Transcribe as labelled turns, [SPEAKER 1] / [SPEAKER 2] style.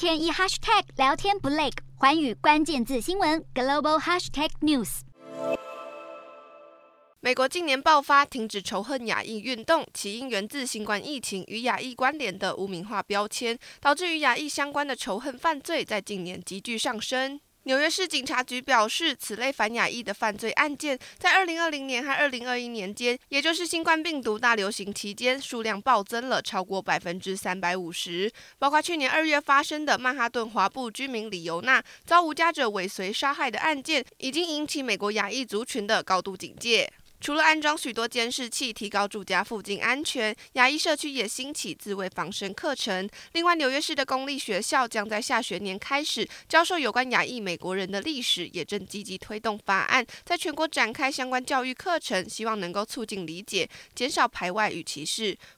[SPEAKER 1] 天一 hashtag 聊天不累，环宇关键字新闻 global hashtag news。
[SPEAKER 2] 美国近年爆发停止仇恨亚裔运动，起因源自新冠疫情与亚裔关联的无名化标签，导致与亚裔相关的仇恨犯罪在近年急剧上升。纽约市警察局表示，此类反亚裔的犯罪案件在2020年和2021年间，也就是新冠病毒大流行期间，数量暴增了超过百分之三百五十。包括去年二月发生的曼哈顿华埠居民李尤娜遭无家者尾随杀害的案件，已经引起美国亚裔族群的高度警戒。除了安装许多监视器，提高住家附近安全，亚裔社区也兴起自卫防身课程。另外，纽约市的公立学校将在下学年开始教授有关亚裔美国人的历史，也正积极推动法案，在全国展开相关教育课程，希望能够促进理解，减少排外与歧视。